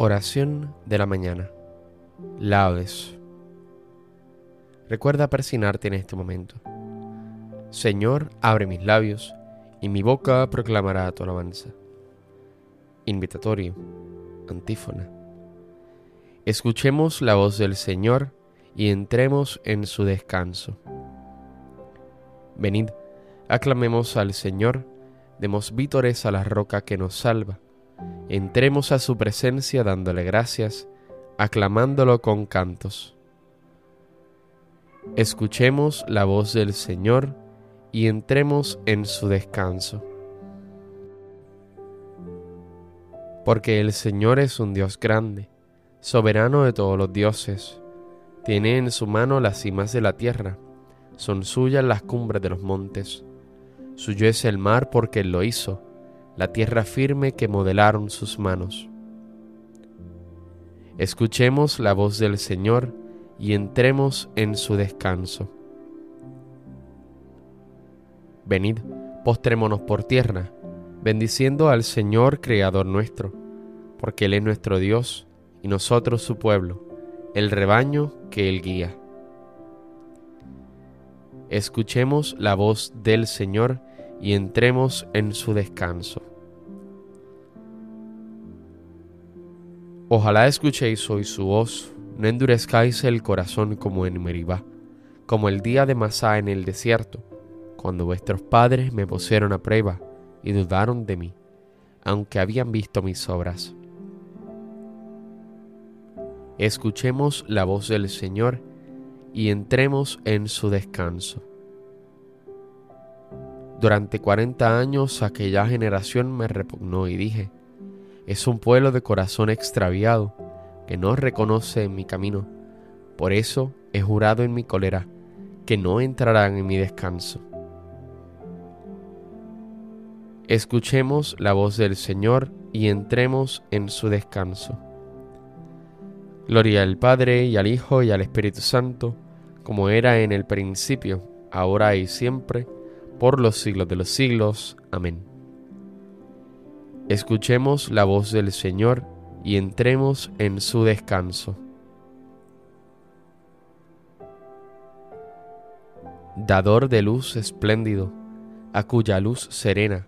Oración de la mañana. Laudes. Recuerda persinarte en este momento. Señor, abre mis labios, y mi boca proclamará tu alabanza. Invitatorio. Antífona. Escuchemos la voz del Señor y entremos en su descanso. Venid, aclamemos al Señor, demos vítores a la roca que nos salva entremos a su presencia dándole gracias, aclamándolo con cantos. Escuchemos la voz del Señor y entremos en su descanso. Porque el Señor es un Dios grande, soberano de todos los dioses. Tiene en su mano las cimas de la tierra, son suyas las cumbres de los montes. Suyo es el mar porque Él lo hizo la tierra firme que modelaron sus manos. Escuchemos la voz del Señor y entremos en su descanso. Venid, postrémonos por tierra, bendiciendo al Señor Creador nuestro, porque Él es nuestro Dios y nosotros su pueblo, el rebaño que Él guía. Escuchemos la voz del Señor y entremos en su descanso. Ojalá escuchéis hoy su voz, no endurezcáis el corazón como en Meribá, como el día de Masá en el desierto, cuando vuestros padres me pusieron a prueba y dudaron de mí, aunque habían visto mis obras. Escuchemos la voz del Señor y entremos en su descanso. Durante cuarenta años aquella generación me repugnó y dije, es un pueblo de corazón extraviado que no reconoce en mi camino. Por eso he jurado en mi cólera que no entrarán en mi descanso. Escuchemos la voz del Señor y entremos en su descanso. Gloria al Padre y al Hijo y al Espíritu Santo, como era en el principio, ahora y siempre, por los siglos de los siglos. Amén. Escuchemos la voz del Señor y entremos en su descanso. Dador de luz espléndido, a cuya luz serena,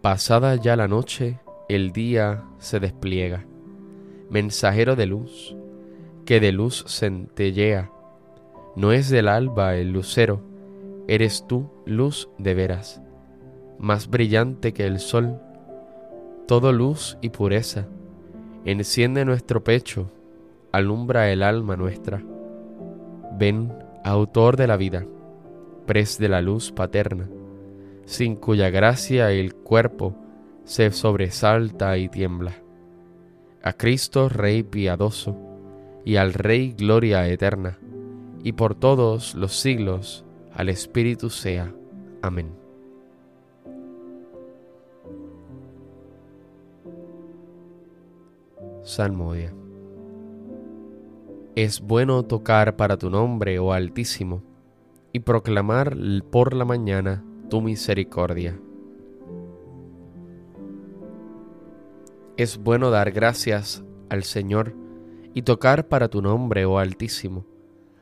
pasada ya la noche, el día se despliega. Mensajero de luz, que de luz centellea, no es del alba el lucero, eres tú luz de veras, más brillante que el sol todo luz y pureza. Enciende nuestro pecho, alumbra el alma nuestra. Ven, autor de la vida, pres de la luz paterna, sin cuya gracia el cuerpo se sobresalta y tiembla. A Cristo Rey piadoso, y al Rey gloria eterna, y por todos los siglos al Espíritu sea. Amén. Salmodia. Es bueno tocar para tu nombre, oh Altísimo, y proclamar por la mañana tu misericordia. Es bueno dar gracias al Señor y tocar para tu nombre, oh Altísimo,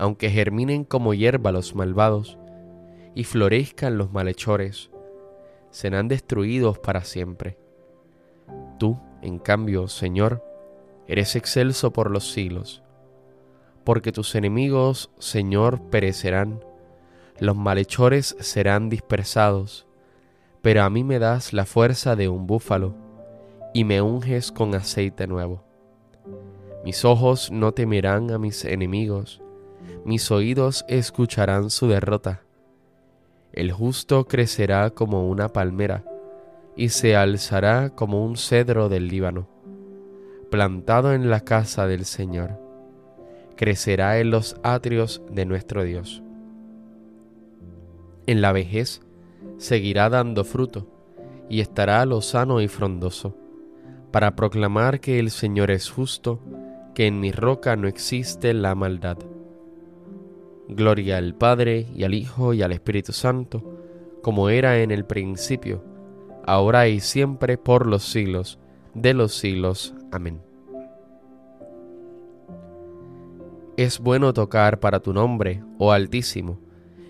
Aunque germinen como hierba los malvados, y florezcan los malhechores, serán destruidos para siempre. Tú, en cambio, Señor, eres excelso por los siglos. Porque tus enemigos, Señor, perecerán, los malhechores serán dispersados, pero a mí me das la fuerza de un búfalo y me unges con aceite nuevo. Mis ojos no temerán a mis enemigos, mis oídos escucharán su derrota. El justo crecerá como una palmera y se alzará como un cedro del Líbano plantado en la casa del Señor, crecerá en los atrios de nuestro Dios. En la vejez seguirá dando fruto y estará lozano y frondoso, para proclamar que el Señor es justo, que en mi roca no existe la maldad. Gloria al Padre y al Hijo y al Espíritu Santo, como era en el principio, ahora y siempre por los siglos de los siglos. Amén. Es bueno tocar para tu nombre, oh Altísimo,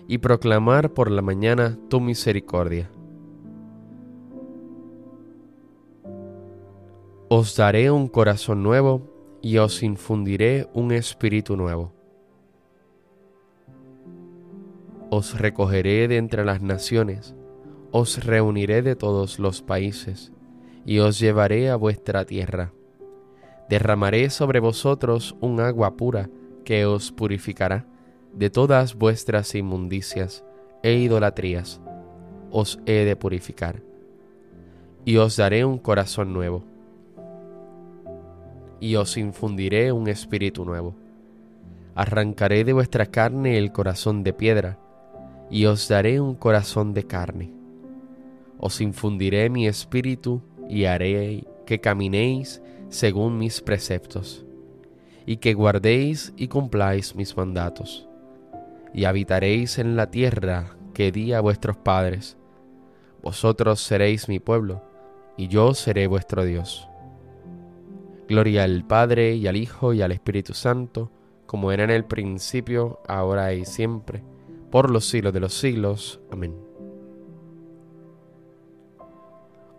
y proclamar por la mañana tu misericordia. Os daré un corazón nuevo y os infundiré un espíritu nuevo. Os recogeré de entre las naciones, os reuniré de todos los países, y os llevaré a vuestra tierra. Derramaré sobre vosotros un agua pura que os purificará de todas vuestras inmundicias e idolatrías. Os he de purificar. Y os daré un corazón nuevo. Y os infundiré un espíritu nuevo. Arrancaré de vuestra carne el corazón de piedra, y os daré un corazón de carne. Os infundiré mi espíritu y haré que caminéis según mis preceptos, y que guardéis y cumpláis mis mandatos, y habitaréis en la tierra que di a vuestros padres. Vosotros seréis mi pueblo, y yo seré vuestro Dios. Gloria al Padre y al Hijo y al Espíritu Santo, como era en el principio, ahora y siempre, por los siglos de los siglos. Amén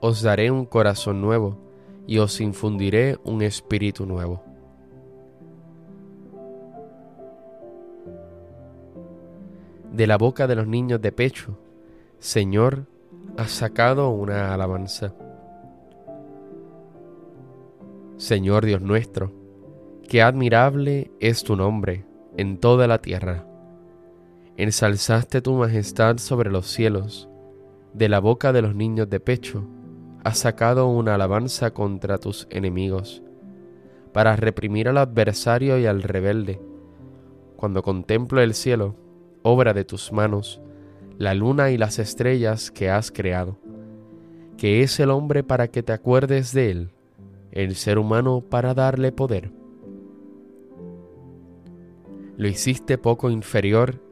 os daré un corazón nuevo y os infundiré un espíritu nuevo. De la boca de los niños de pecho, Señor, has sacado una alabanza. Señor Dios nuestro, qué admirable es tu nombre en toda la tierra. Ensalzaste tu majestad sobre los cielos, de la boca de los niños de pecho, has sacado una alabanza contra tus enemigos, para reprimir al adversario y al rebelde. Cuando contemplo el cielo, obra de tus manos, la luna y las estrellas que has creado, que es el hombre para que te acuerdes de él, el ser humano para darle poder. Lo hiciste poco inferior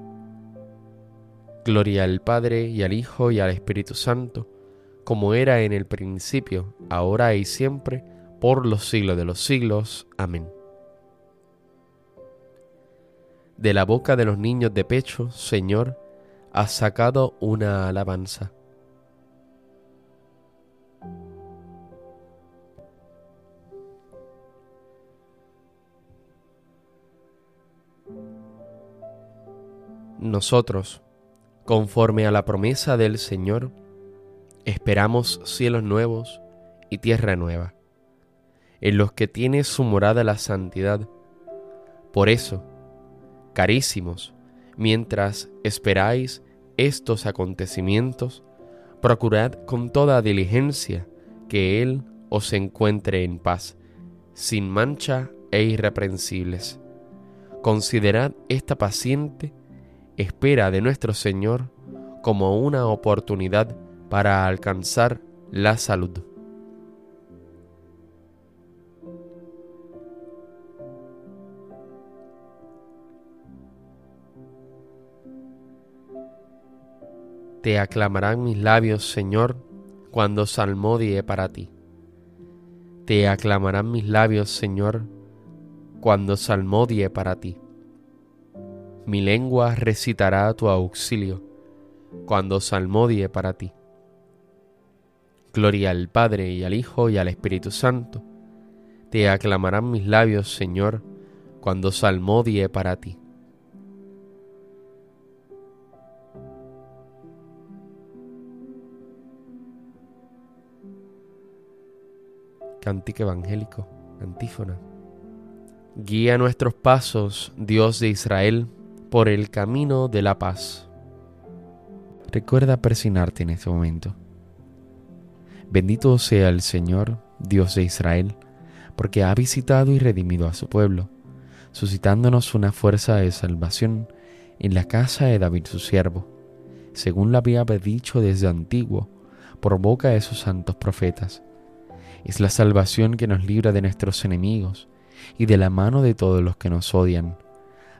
Gloria al Padre y al Hijo y al Espíritu Santo, como era en el principio, ahora y siempre, por los siglos de los siglos. Amén. De la boca de los niños de pecho, Señor, has sacado una alabanza. Nosotros, conforme a la promesa del Señor, Esperamos cielos nuevos y tierra nueva, en los que tiene su morada la santidad. Por eso, carísimos, mientras esperáis estos acontecimientos, procurad con toda diligencia que Él os encuentre en paz, sin mancha e irreprensibles. Considerad esta paciente espera de nuestro Señor como una oportunidad para alcanzar la salud. Te aclamarán mis labios, Señor, cuando salmodie para ti. Te aclamarán mis labios, Señor, cuando salmodie para ti. Mi lengua recitará tu auxilio, cuando salmodie para ti. Gloria al Padre y al Hijo y al Espíritu Santo, Te aclamarán mis labios, Señor, cuando salmodie para ti. Cántico evangélico, antífona. Guía nuestros pasos, Dios de Israel, por el camino de la paz. Recuerda persignarte en este momento. Bendito sea el Señor, Dios de Israel, porque ha visitado y redimido a su pueblo, suscitándonos una fuerza de salvación en la casa de David su siervo, según lo había dicho desde antiguo, por boca de sus santos profetas. Es la salvación que nos libra de nuestros enemigos y de la mano de todos los que nos odian.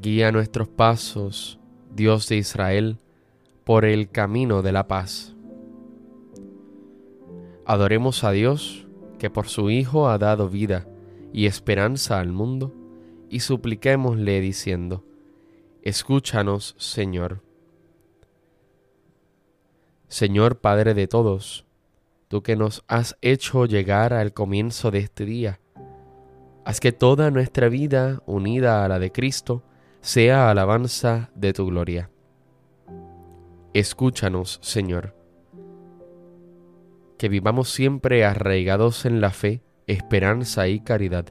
Guía nuestros pasos, Dios de Israel, por el camino de la paz. Adoremos a Dios, que por su Hijo ha dado vida y esperanza al mundo, y supliquémosle diciendo, Escúchanos, Señor. Señor Padre de todos, tú que nos has hecho llegar al comienzo de este día, haz que toda nuestra vida unida a la de Cristo sea alabanza de tu gloria. Escúchanos, Señor. Que vivamos siempre arraigados en la fe, esperanza y caridad,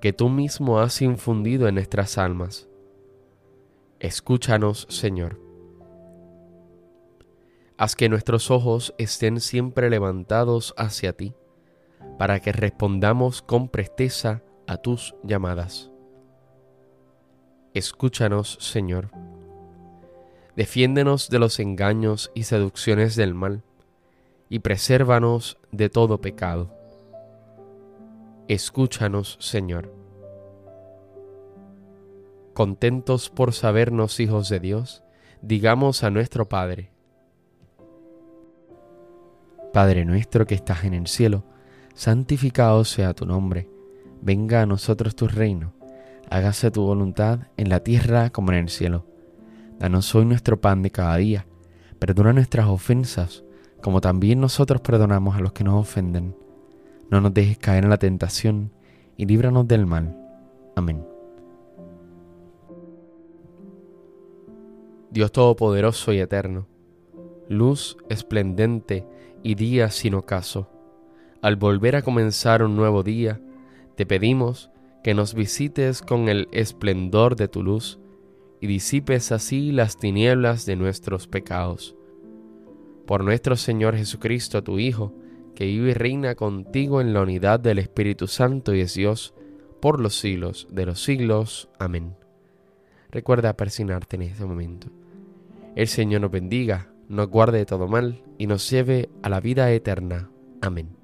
que tú mismo has infundido en nuestras almas. Escúchanos, Señor. Haz que nuestros ojos estén siempre levantados hacia ti, para que respondamos con presteza a tus llamadas. Escúchanos, Señor. Defiéndenos de los engaños y seducciones del mal, y presérvanos de todo pecado. Escúchanos, Señor. Contentos por sabernos hijos de Dios, digamos a nuestro Padre. Padre nuestro que estás en el cielo, santificado sea tu nombre, venga a nosotros tu reino hágase tu voluntad en la tierra como en el cielo. Danos hoy nuestro pan de cada día. Perdona nuestras ofensas, como también nosotros perdonamos a los que nos ofenden. No nos dejes caer en la tentación, y líbranos del mal. Amén. Dios Todopoderoso y Eterno, luz esplendente y día sin ocaso, al volver a comenzar un nuevo día, te pedimos que nos visites con el esplendor de tu luz y disipes así las tinieblas de nuestros pecados. Por nuestro Señor Jesucristo, tu Hijo, que vive y reina contigo en la unidad del Espíritu Santo y es Dios, por los siglos de los siglos. Amén. Recuerda persignarte en este momento. El Señor nos bendiga, nos guarde de todo mal y nos lleve a la vida eterna. Amén.